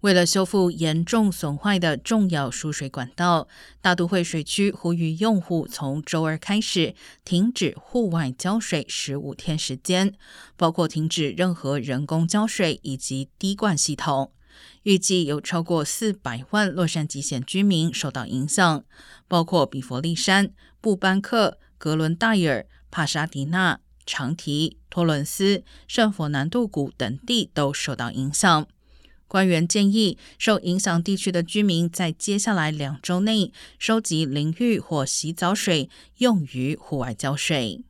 为了修复严重损坏的重要输水管道，大都会水区呼吁用户从周二开始停止户外浇水十五天时间，包括停止任何人工浇水以及滴灌系统。预计有超过四百万洛杉矶县居民受到影响，包括比佛利山、布班克、格伦戴尔、帕沙迪纳、长提、托伦斯、圣佛南杜谷等地都受到影响。官员建议，受影响地区的居民在接下来两周内收集淋浴或洗澡水，用于户外浇水。